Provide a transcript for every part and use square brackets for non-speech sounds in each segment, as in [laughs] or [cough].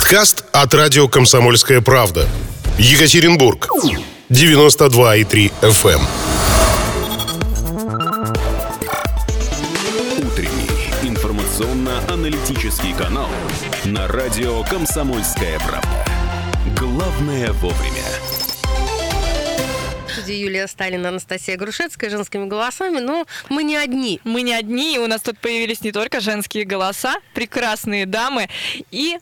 Подкаст от радио «Комсомольская правда». Екатеринбург. 92,3 FM. Утренний информационно-аналитический канал на радио «Комсомольская правда». Главное вовремя. Студии Юлия Сталина, Анастасия Грушецкая, женскими голосами, но мы не одни. Мы не одни, и у нас тут появились не только женские голоса, прекрасные дамы и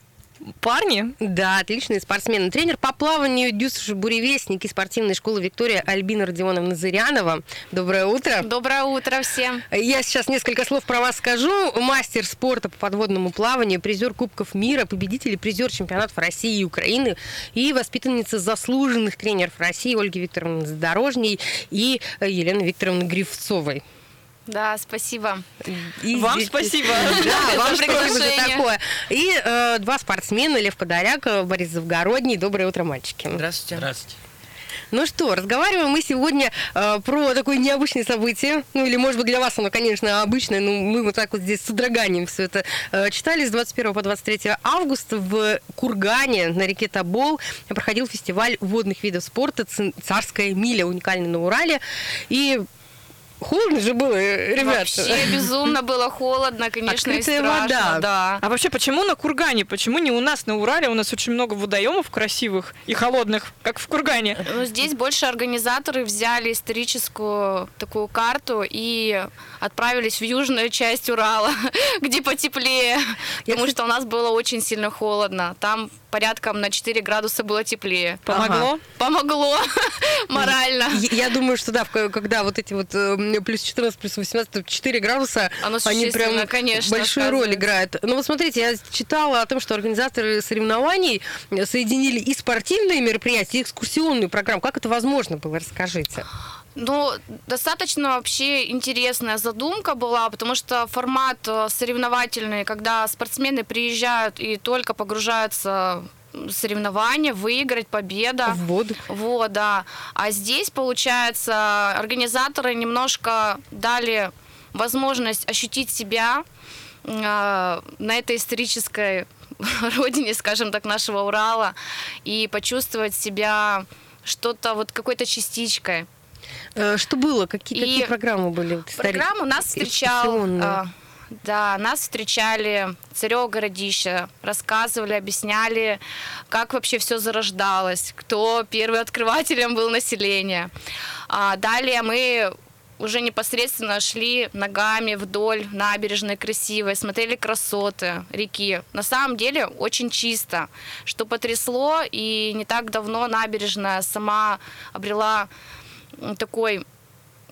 парни. Да, отличные спортсмены. Тренер по плаванию Дюсш Буревестник из спортивной школы Виктория Альбина Родионовна Зырянова. Доброе утро. Доброе утро всем. Я сейчас несколько слов про вас скажу. Мастер спорта по подводному плаванию, призер Кубков мира, победитель и призер чемпионатов России и Украины и воспитанница заслуженных тренеров России Ольги Викторовны Задорожней и Елены Викторовны Грифцовой. Да, спасибо. И Вам здесь- спасибо. [laughs] Да, [laughs] вам спасибо за приглашение. такое. И э, два спортсмена, Лев Подоляк, э, Борис Завгородний. Доброе утро, мальчики. Здравствуйте. Здравствуйте. Ну что, разговариваем мы сегодня э, про такое необычное событие. Ну или, может быть, для вас оно, конечно, обычное, но мы вот так вот здесь с содроганием все это э, читали. С 21 по 23 августа в Кургане на реке Тобол проходил фестиваль водных видов спорта «Ц- «Царская миля», уникальный на Урале. И холодно же было, э, ребят. Вообще безумно было холодно, конечно, и Открытая страшно. вода. Да. А вообще, почему на Кургане? Почему не у нас на Урале? У нас очень много водоемов красивых и холодных, как в Кургане. Ну, здесь больше организаторы взяли историческую такую карту и отправились в южную часть Урала, [laughs] где потеплее, потому что у нас было очень сильно холодно. Там порядком на 4 градуса было теплее. Помогло? Помогло [laughs] морально. Я я думаю, что да, когда вот эти вот э, плюс 14, плюс 18, то 4 градуса, Оно они прям конечно, большую роль играют. Ну вот смотрите, я читала о том, что организаторы соревнований соединили и спортивные мероприятия, и экскурсионную программу. Как это возможно было? Расскажите. Ну, достаточно вообще интересная задумка была, потому что формат э, соревновательный, когда спортсмены приезжают и только погружаются соревнования, выиграть, победа. В воду. Вот, да. А здесь, получается, организаторы немножко дали возможность ощутить себя э, на этой исторической [laughs] родине, скажем так, нашего Урала, и почувствовать себя что-то вот какой-то частичкой. Э, Что было? Какие, И какие программы были? Программу нас встречал, а, да, нас встречали царево городища, рассказывали, объясняли, как вообще все зарождалось, кто первым открывателем был населения. А далее мы уже непосредственно шли ногами вдоль набережной красивой, смотрели красоты реки. На самом деле очень чисто, что потрясло, и не так давно набережная сама обрела такой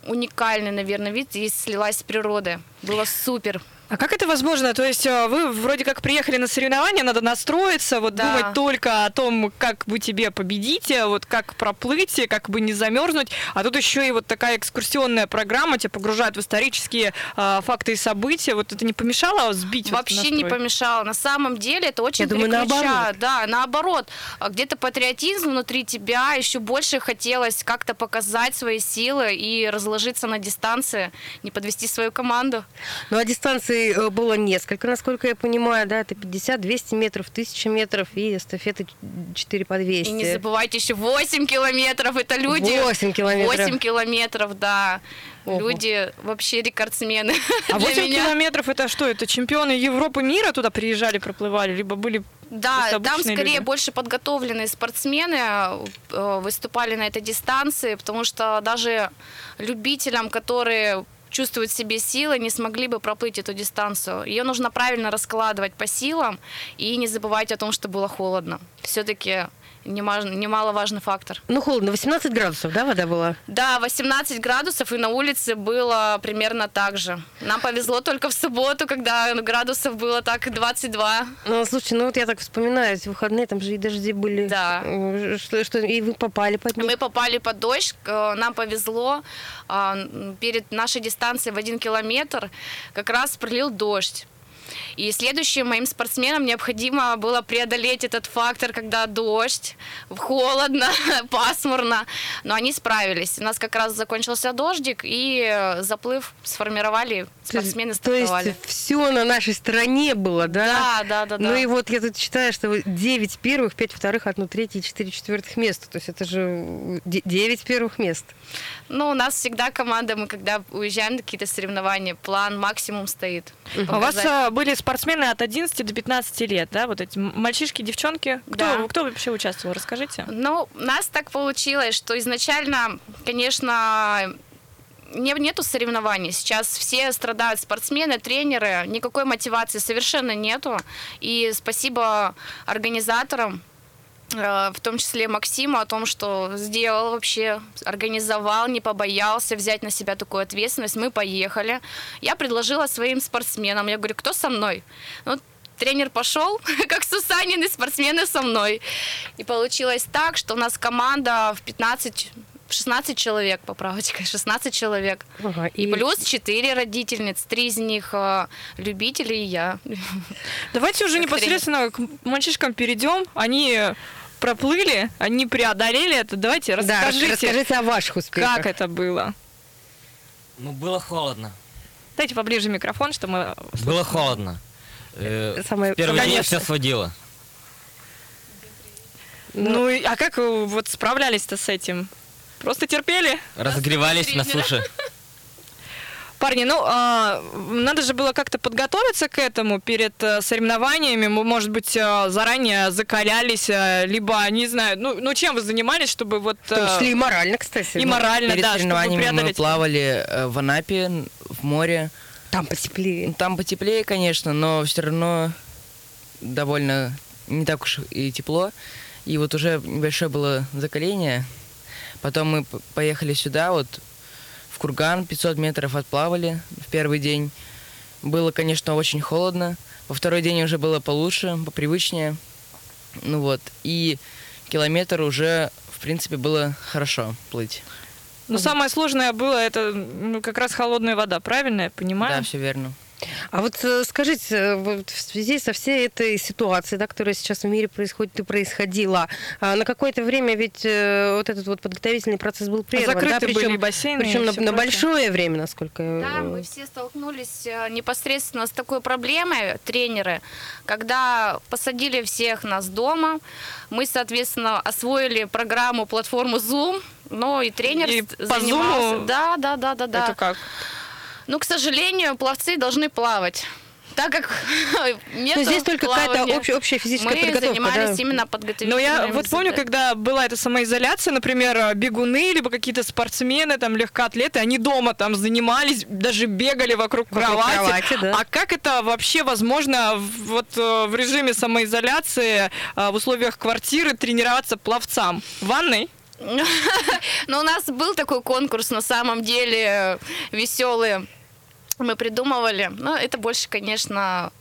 уникальный, наверное, вид и слилась с природой. Было супер. А как это возможно? То есть э, вы вроде как приехали на соревнования, надо настроиться, вот Да. думать только о том, как бы тебе победить, э, вот как проплыть, как бы не замерзнуть. А тут еще и вот такая экскурсионная программа, тебя погружают в исторические э, факты и события. Вот это не помешало сбить вот Вообще не помешало. На самом деле это очень Я думаю, наоборот. Да, наоборот. А Где-то патриотизм внутри тебя, еще больше хотелось как-то показать свои силы и разложиться на дистанции, не подвести свою команду. Ну, а дистанций э, было несколько, насколько я понимаю, да, это 50, 200 метров, 1000 метров и эстафеты 4 по 200. И не забывайте еще 8 километров. Это люди. 8 километров. 8 километров, да. Ого. Люди вообще рекордсмены. [laughs] А для 8 меня. километров это что? Это чемпионы Европы мира туда приезжали, проплывали, либо были Да, там скорее люди? больше подготовленные спортсмены э, выступали на этой дистанции, потому что даже любителям, которые чувствуют в себе силы, не смогли бы проплыть эту дистанцию. Ее нужно правильно раскладывать по силам и не забывать о том, что было холодно. Все-таки немаловажный фактор. Ну, холодно, 18 градусов, да, вода была? Да, 18 градусов, и на улице было примерно так же. Нам повезло только в субботу, когда градусов было так 22. Ну, слушайте, ну вот я так вспоминаю, эти выходные, там же и дожди были. Да. Э, Что, что, и вы попали под них? Мы попали под дождь, нам повезло. А, Перед нашей дистанцией в один километр как раз пролил дождь. И следующим моим спортсменам необходимо было преодолеть этот фактор, когда дождь, холодно, [laughs] пасмурно. Но они справились. У нас как раз закончился дождик, и э, заплыв сформировали, спортсмены То есть стартовали. все на нашей стороне было, да? Да, да, да, Ну да. и вот я тут читаю, что 9 первых, 5 вторых, 1 третье и 4 четвертых места. То есть это же 9 первых мест. Ну, у нас всегда команда, мы когда уезжаем на какие-то соревнования, план максимум стоит. А У вас Показать. Были спортсмены от 11 до 15 лет, да? Вот эти мальчишки, девчонки. Кто, Да. кто вообще участвовал? Расскажите. Ну, у нас так получилось, что изначально, конечно, не, нету соревнований. Сейчас все страдают спортсмены, тренеры, никакой мотивации совершенно нету. И спасибо организаторам, в том числе Максиму, о том, что сделал вообще, организовал, не побоялся взять на себя такую ответственность. Мы поехали. Я предложила своим спортсменам, я говорю, кто со мной? Ну, тренер пошел, [laughs] как Сусанин, и спортсмены со мной. И получилось так, что у нас команда в 15 16 человек, поправочка, [laughs] 16 человек. Ага, И плюс 4 родительниц, 3 из них э, любители и я. [laughs] Давайте уже непосредственно к мальчишкам перейдем. Они проплыли, они преодолели это. Давайте Да, расскажите, расскажите о ваших успехах. как это было. Ну, было холодно. Дайте поближе микрофон, что мы... Было холодно. Э, Самое- первый день Конечно. все сводило. Ну, и- а как вы вот справлялись-то с этим? Просто терпели? Разогревались на суше. Парни, ну, а, надо же было как-то подготовиться к этому перед э, соревнованиями. М- Может быть, э, заранее закалялись, э, либо, не знаю, ну, ну чем вы занимались, чтобы вот... В том э, числе и морально, кстати. и морально, Перед да, чтобы соревнованиями мы преодолеть. плавали э, в Анапе, в море. Там потеплее. Ну, Там потеплее, конечно, но все равно довольно не так уж и тепло. И вот уже небольшое было закаление. Потом мы поехали сюда, вот в Курган, 500 метров отплавали в первый день. Было, конечно, очень холодно. Во второй день уже было получше, попривычнее. Ну вот, и километр уже, в принципе, было хорошо плыть. Ну, самое сложное было это ну, как раз холодная вода, правильно я понимаю? Да, все верно. А вот э, скажите, э, вот в связи со всей этой ситуацией, да, которая сейчас в мире происходит и происходила, а на какое-то время ведь э, вот этот вот подготовительный процесс был прерван, Закрыты да, причем, были бассейны причем на, на большое время, насколько. Да, мы все столкнулись непосредственно с такой проблемой, тренеры, когда посадили всех нас дома, мы, соответственно, освоили программу, платформу Zoom, но и тренер И с- по занимался. Zoom? Да, да, да, да, да. Это как? Ну, к сожалению, пловцы должны плавать. Так как нет Ну, здесь только какая-то общая, общая физическая мы подготовка. занимались да. именно подготовительными Но я вот помню, когда была эта самоизоляция, например, э, бегуны, либо какие-то спортсмены, там, легкоатлеты, они дома там занимались, даже бегали вокруг, Вокруг кровати. кровати, да. А как это вообще возможно в- вот э, в режиме самоизоляции, э, в условиях квартиры тренироваться пловцам? В ванной? [laughs] Но у нас был такой конкурс, на самом деле, веселый. Мы придумывали. Но это больше, конечно,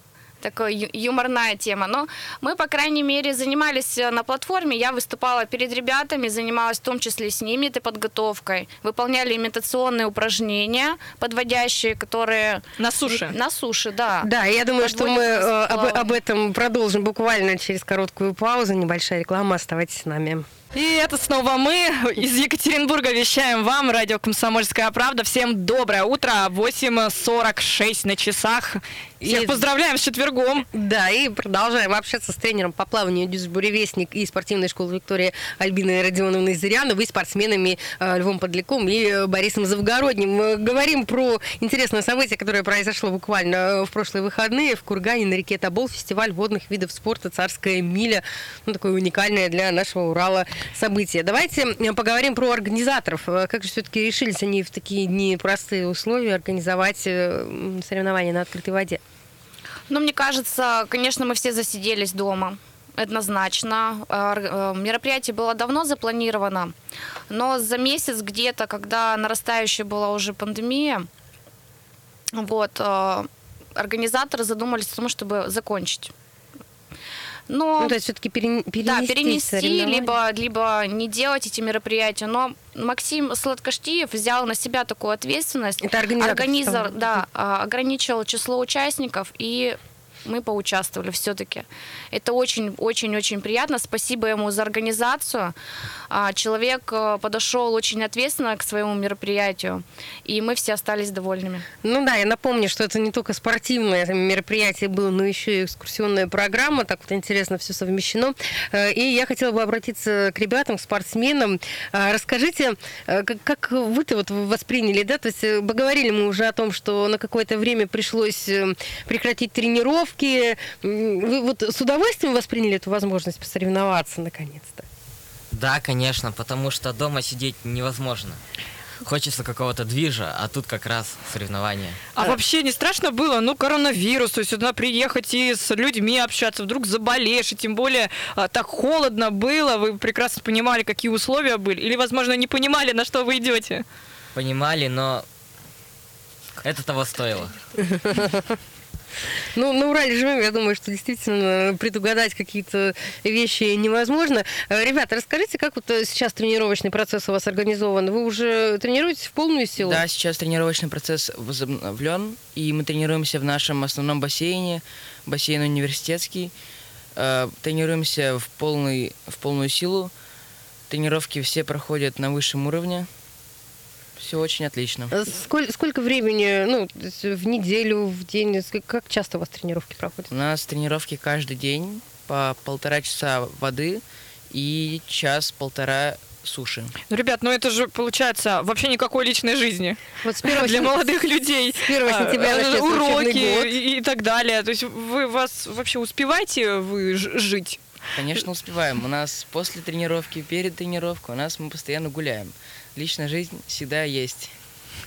такая юморная тема. Но мы, по крайней мере, занимались э, на платформе. Я выступала перед ребятами, занималась в том числе с ними этой подготовкой. Выполняли имитационные упражнения, подводящие, которые... На суше? На суше, да. Да, я думаю, что мы э, об, об этом продолжим буквально через короткую паузу. Небольшая реклама. Оставайтесь с нами. И это снова мы из Екатеринбурга вещаем вам, радио «Комсомольская правда». Всем доброе утро, 8.46 на часах. Всех И- поздравляем с четвергом. Да, и продолжаем общаться с тренером по плаванию Дюс Буревестник и спортивной школы Виктории Альбиной Родионовной Зыряновой, и спортсменами э, Львом Подляком и э, Борисом Завгородним. Мы говорим про интересное событие, которое произошло буквально э, в прошлые выходные в Кургане на реке Тобол, фестиваль водных видов спорта «Царская миля». Ну, такое уникальное для нашего Урала событие. Давайте э, поговорим про организаторов. Э, Как же все-таки решились они в такие непростые условия организовать э, соревнования на открытой воде? Ну, мне кажется, конечно, мы все засиделись дома. Однозначно. А, Мероприятие было давно запланировано, но за месяц где-то, когда нарастающая была уже пандемия, вот, организаторы задумались о том, чтобы закончить. Но, Ну, то есть все-таки перенести, да, перенести, либо, либо не делать эти мероприятия. Но Максим Сладкоштиев взял на себя такую ответственность. Это организатор Организатор, да, а, ограничил число участников и мы поучаствовали все-таки. Это очень-очень-очень приятно. Спасибо ему за организацию. А, Человек э, подошел очень ответственно к своему мероприятию, и мы все остались довольными. Ну да, я напомню, что это не только спортивное мероприятие было, но еще и экскурсионная программа. Так вот интересно все совмещено. Э, И я хотела бы обратиться к ребятам, к спортсменам. Э, Расскажите, э, как, вы-то вот восприняли, да? То есть поговорили мы уже о том, что на какое-то время пришлось прекратить тренировки. М, Вы вот с удовольствием восприняли эту возможность посоревноваться наконец-то? Да, конечно, потому что дома сидеть невозможно. Хочется какого-то движа, а тут как раз соревнования. А вообще не страшно было? Ну, коронавирус, то есть сюда приехать и с людьми общаться, вдруг заболеешь, и тем более а, так холодно было, вы прекрасно понимали, какие условия были, или, возможно, не понимали, на что вы идете? Понимали, но это того стоило. [laughs] Ну, на Урале живем, я думаю, что действительно предугадать какие-то вещи невозможно. Э, Ребята, расскажите, как вот э, сейчас тренировочный процесс у вас организован? Вы уже тренируетесь в полную силу? Да, сейчас тренировочный процесс возобновлен, и мы тренируемся в нашем основном бассейне, бассейн университетский. Э, Тренируемся в, полный, в полную силу. Тренировки все проходят на высшем уровне. Все очень отлично. Э, Сколь- сколько времени, ну, в неделю, в день, как часто у вас тренировки проходят? У нас тренировки каждый день по полтора часа воды и час-полтора суши. Ну, ребят, ну это же получается вообще никакой личной жизни Вот с первого для молодых людей. С 1 сентября А, уроки и, и так далее. То есть вы вас вообще успеваете вы ж- жить? Конечно, успеваем. У нас после тренировки, перед тренировкой, у нас мы постоянно гуляем. Личная жизнь всегда есть.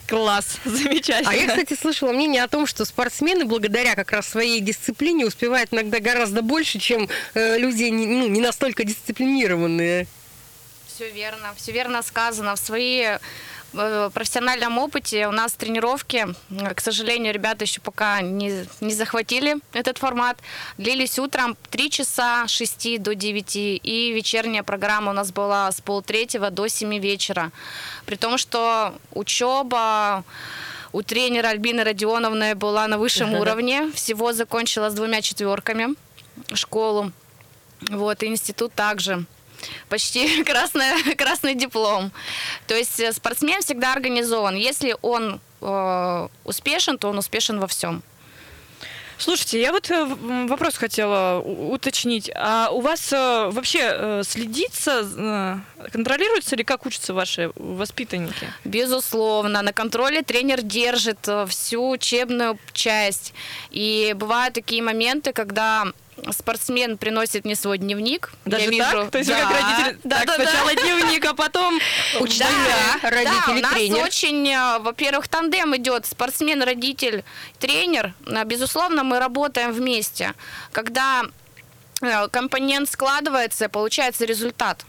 Класс, [laughs] замечательно. А я, кстати, слышала мнение о том, что спортсмены благодаря как раз своей дисциплине успевают иногда гораздо больше, чем э, люди не, ну, не настолько дисциплинированные. Все верно, все верно сказано. В своей э, профессиональном опыте у нас тренировки, э, к сожалению, ребята еще пока не, не захватили этот формат, длились утром 3 часа с 6 до 9, и вечерняя программа у нас была с полтретьего до 7 вечера. При том, что учеба у тренера Альбины Родионовны была на высшем уровне, всего закончила с двумя четверками школу. Вот, и институт также. Почти [laughs] красный, красный диплом. То есть э, спортсмен всегда организован. Если он э, успешен, то он успешен во всем. Слушайте, я вот э, вопрос хотела уточнить. А у вас э, вообще следится, контролируется ли, как учатся ваши воспитанники? Безусловно, на контроле тренер держит всю учебную часть. И бывают такие моменты, когда спортсмен приносит мне свой дневник. Даже я вижу, так? То есть вы Да. как родители, Да, так, да, да. сначала дневник, а потом... [laughs] Учителя, Да, родители, у нас тренер. очень, э, во-первых, тандем идет спортсмен, родитель, тренер. Э, Безусловно, мы работаем вместе. Когда э, компонент складывается, получается результат.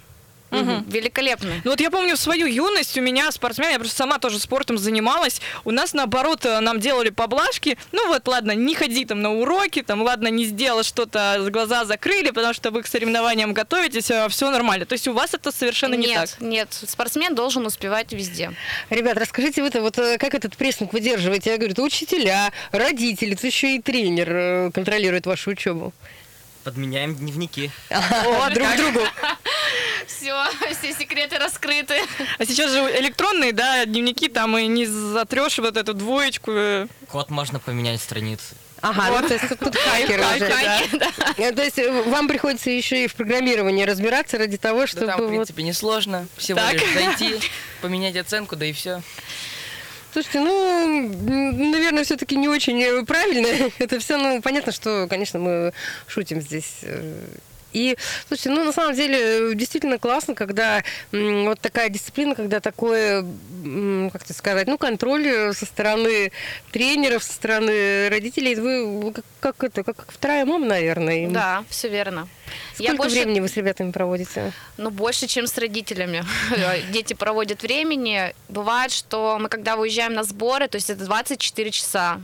Великолепный. Ну вот я помню свою юность, у меня спортсмен, я просто сама тоже спортом занималась. У нас наоборот э, нам делали поблажки. Ну вот, ладно, не ходи там на уроки, там, ладно, не сделала что-то, глаза закрыли, потому что вы к соревнованиям готовитесь, все нормально. То есть у вас это совершенно не нет, так. нет, спортсмен должен успевать везде. Ребят, расскажите вы-то, вот э, как этот прессинг выдерживаете? Я говорю, это учителя, родители, тут еще и тренер э, контролирует вашу учебу. Подменяем дневники. О, [laughs] друг другу. [laughs] Все, [laughs] все секреты раскрыты. А сейчас же электронные, да, дневники, там и не затрешь вот эту двоечку. э. Код можно поменять страницы. Ага, ну, то есть тут хакеры уже. Хакеры, да. Э, То есть э, вам приходится еще и в программировании разбираться ради того, Да чтобы там, в вот... принципе, несложно. Всего Так. лишь зайти, поменять оценку, да и все. Слушайте, ну, наверное, все-таки не очень правильно. [laughs] Это все, ну, понятно, что, конечно, мы шутим здесь. И, слушайте, ну, на самом деле, э, действительно классно, когда вот такая дисциплина, когда такое, как это сказать, ну, контроль э, со стороны тренеров, со стороны родителей. Вы как, как это, как вторая мама, наверное. Да, все верно. Сколько Я больше, времени вы с ребятами проводите? ну, больше, чем с родителями. [laughs] Дети проводят времени. Бывает, что мы, когда выезжаем на сборы, то есть это 24 часа.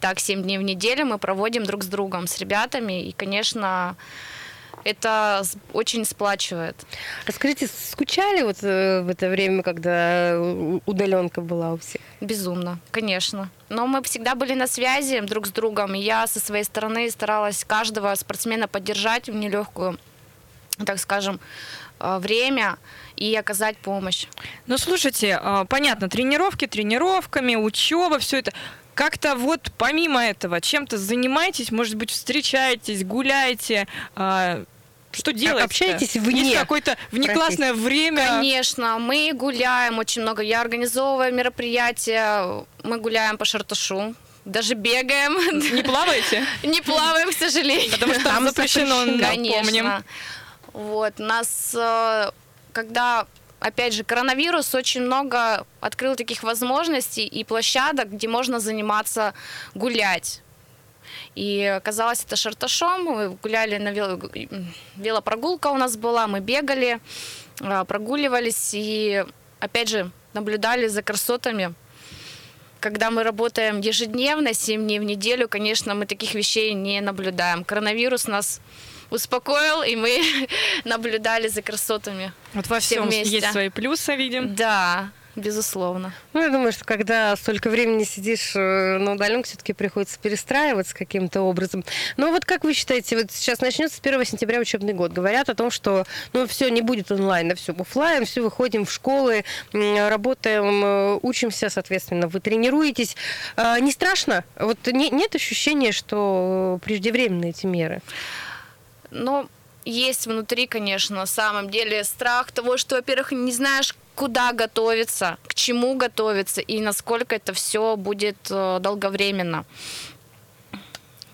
Так, 7 дней в неделю мы проводим друг с другом, с ребятами. И, конечно, Это очень сплачивает. А скажите, скучали вот э, в это время, когда удаленка была у всех? Безумно, конечно. Но мы всегда были на связи друг с другом. И я со своей стороны старалась каждого спортсмена поддержать в нелегкую, так скажем, э, время и оказать помощь. Ну, слушайте, а, понятно, тренировки тренировками, учеба, все это. Как-то вот помимо этого чем-то занимаетесь, может быть, встречаетесь, гуляете, а, что делаете? общаетесь вне Есть какое-то внеклассное время? Конечно, мы гуляем очень много. Я организовываю мероприятия, мы гуляем по Шарташу, даже бегаем. Не плаваете? [laughs] Не плаваем, к сожалению. Потому что там запрещено, напомним. Конечно. Вот, нас, э, когда, опять же, коронавирус очень много открыл таких возможностей и площадок, где можно заниматься гулять. И оказалось это шарташом, мы гуляли на вело... велопрогулка у нас была, мы бегали, э, прогуливались и, опять же, наблюдали за красотами. Когда мы работаем ежедневно, 7 дней в неделю, конечно, мы таких вещей не наблюдаем. Коронавирус нас успокоил, и мы [laughs] наблюдали за красотами. Вот во Все всем вместе. есть свои плюсы, видим. Да, безусловно. Ну, я думаю, что когда столько времени сидишь э, на удаленке, все-таки приходится перестраиваться каким-то образом. Но вот как вы считаете, вот сейчас начнется с 1 сентября учебный год. Говорят о том, что ну, все не будет онлайн, а все офлайн, все выходим в школы, работаем, э, учимся, соответственно, вы тренируетесь. А, Не страшно? Вот не- нет ощущения, что преждевременные эти меры? Но есть внутри, конечно, на самом деле страх того, что, во-первых, не знаешь, куда готовиться, к чему готовиться и насколько это все будет э, долговременно.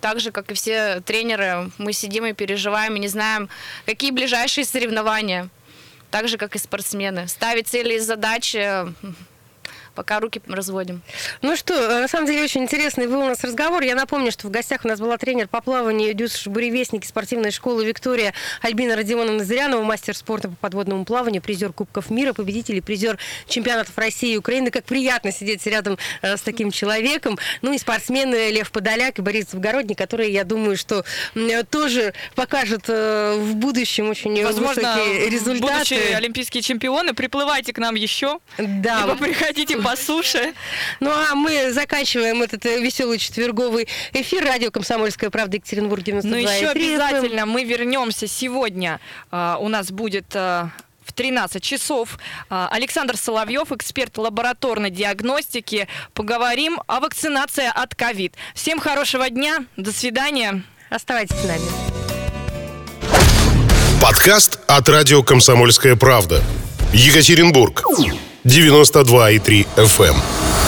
Так же, как и все тренеры, мы сидим и переживаем, и не знаем, какие ближайшие соревнования. Так же, как и спортсмены. Ставить цели и задачи, пока руки разводим. Ну что, э, на самом деле очень интересный был у нас разговор. Я напомню, что в гостях у нас была тренер по плаванию Дюс буревестники спортивной школы Виктория Альбина Родионовна Зырянова, мастер спорта по подводному плаванию, призер Кубков мира, победитель и призер чемпионатов России и Украины. Как приятно сидеть рядом э, с таким человеком. Ну и спортсмены Лев Подоляк и Борис Завгородний, которые, я думаю, что м, тоже покажут э, в будущем очень Возможно, высокие результаты. будущие олимпийские чемпионы, приплывайте к нам еще, Да, либо приходите по суше. Ну а мы заканчиваем этот э, веселый четверговый эфир. Радио «Комсомольская правда» Екатеринбург 92,3 Но еще обязательно мы вернемся сегодня. а, У нас будет а, в 13 часов а, Александр Соловьев, эксперт лабораторной диагностики. Поговорим о вакцинации от ковид. Всем хорошего дня, до свидания. Оставайтесь с нами. Подкаст от радио «Комсомольская правда». Екатеринбург. 92,3 FM.